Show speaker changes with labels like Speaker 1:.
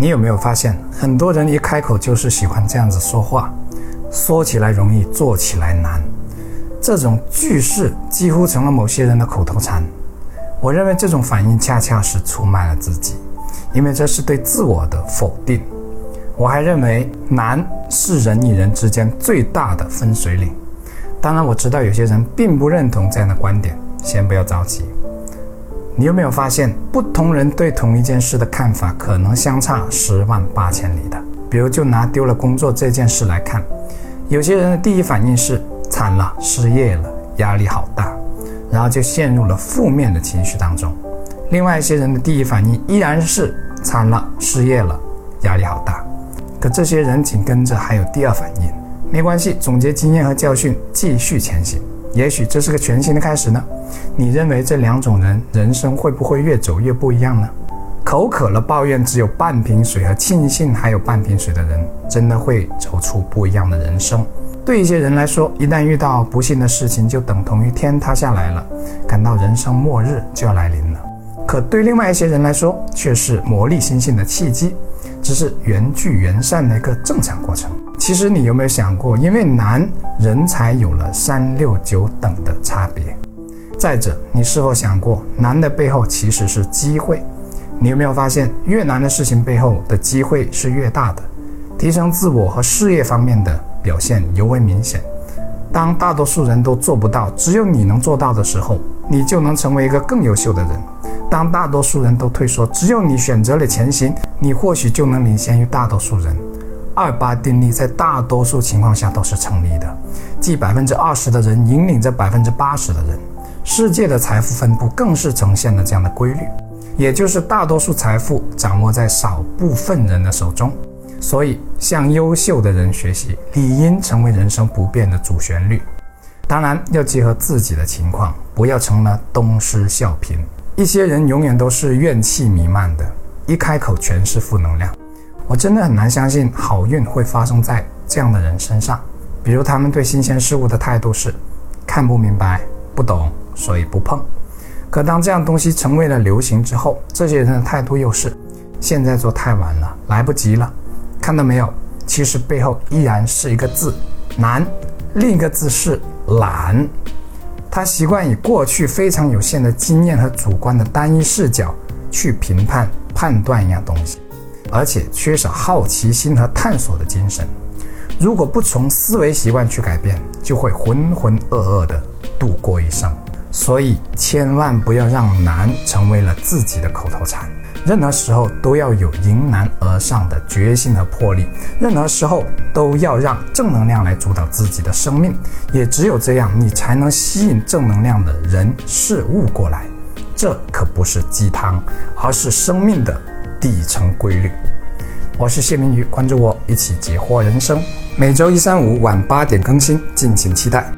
Speaker 1: 你有没有发现，很多人一开口就是喜欢这样子说话，说起来容易，做起来难。这种句式几乎成了某些人的口头禅。我认为这种反应恰恰是出卖了自己，因为这是对自我的否定。我还认为难是人与人之间最大的分水岭。当然，我知道有些人并不认同这样的观点，先不要着急。你有没有发现，不同人对同一件事的看法可能相差十万八千里的？比如，就拿丢了工作这件事来看，有些人的第一反应是惨了，失业了，压力好大，然后就陷入了负面的情绪当中；另外一些人的第一反应依然是惨了，失业了，压力好大。可这些人紧跟着还有第二反应，没关系，总结经验和教训，继续前行。也许这是个全新的开始呢。你认为这两种人人生会不会越走越不一样呢？口渴了抱怨只有半瓶水和庆幸还有半瓶水的人，真的会走出不一样的人生。对一些人来说，一旦遇到不幸的事情，就等同于天塌下来了，感到人生末日就要来临了。可对另外一些人来说，却是磨砺心性的契机，只是缘聚缘散的一个正常过程。其实你有没有想过，因为难，人才有了三六九等的差别。再者，你是否想过，难的背后其实是机会？你有没有发现，越难的事情背后的机会是越大的？提升自我和事业方面的表现尤为明显。当大多数人都做不到，只有你能做到的时候，你就能成为一个更优秀的人。当大多数人都退缩，只有你选择了前行，你或许就能领先于大多数人。二八定律在大多数情况下都是成立的，即百分之二十的人引领着百分之八十的人。世界的财富分布更是呈现了这样的规律，也就是大多数财富掌握在少部分人的手中，所以向优秀的人学习理应成为人生不变的主旋律。当然要结合自己的情况，不要成了东施效颦。一些人永远都是怨气弥漫的，一开口全是负能量。我真的很难相信好运会发生在这样的人身上。比如他们对新鲜事物的态度是看不明白、不懂。所以不碰。可当这样东西成为了流行之后，这些人的态度又是：现在做太晚了，来不及了。看到没有？其实背后依然是一个字“难”，另一个字是“懒”。他习惯以过去非常有限的经验和主观的单一视角去评判、判断一样东西，而且缺少好奇心和探索的精神。如果不从思维习惯去改变，就会浑浑噩噩地度过一生。所以，千万不要让难成为了自己的口头禅。任何时候都要有迎难而上的决心和魄力。任何时候都要让正能量来主导自己的生命。也只有这样，你才能吸引正能量的人事物过来。这可不是鸡汤，而是生命的底层规律。我是谢明宇，关注我，一起解惑人生。每周一、三、五晚八点更新，敬请期待。